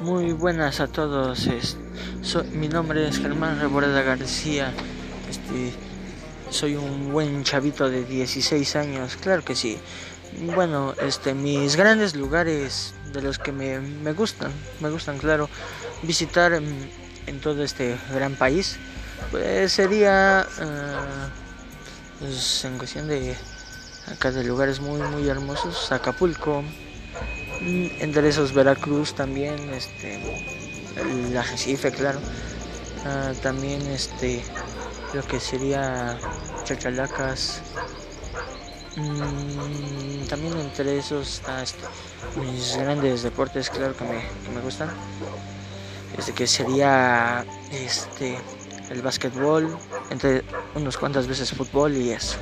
Muy buenas a todos. Soy- mi nombre es Germán Reboreda García. Este, soy un buen chavito de 16 años, claro que sí. Bueno, este, mis grandes lugares de los que me, gustan, me gustan, claro, visitar en, todo este gran país, pues sería, pues, en cuestión de acá de lugares muy, muy hermosos, Acapulco, Mm, entre esos Veracruz también, este, el Arrecife, claro. Ah, también este, lo que sería Chachalacas. Mm, también entre esos está este, mis grandes deportes, claro que me, que me gustan. Este que sería este el básquetbol, entre unos cuantas veces fútbol y eso.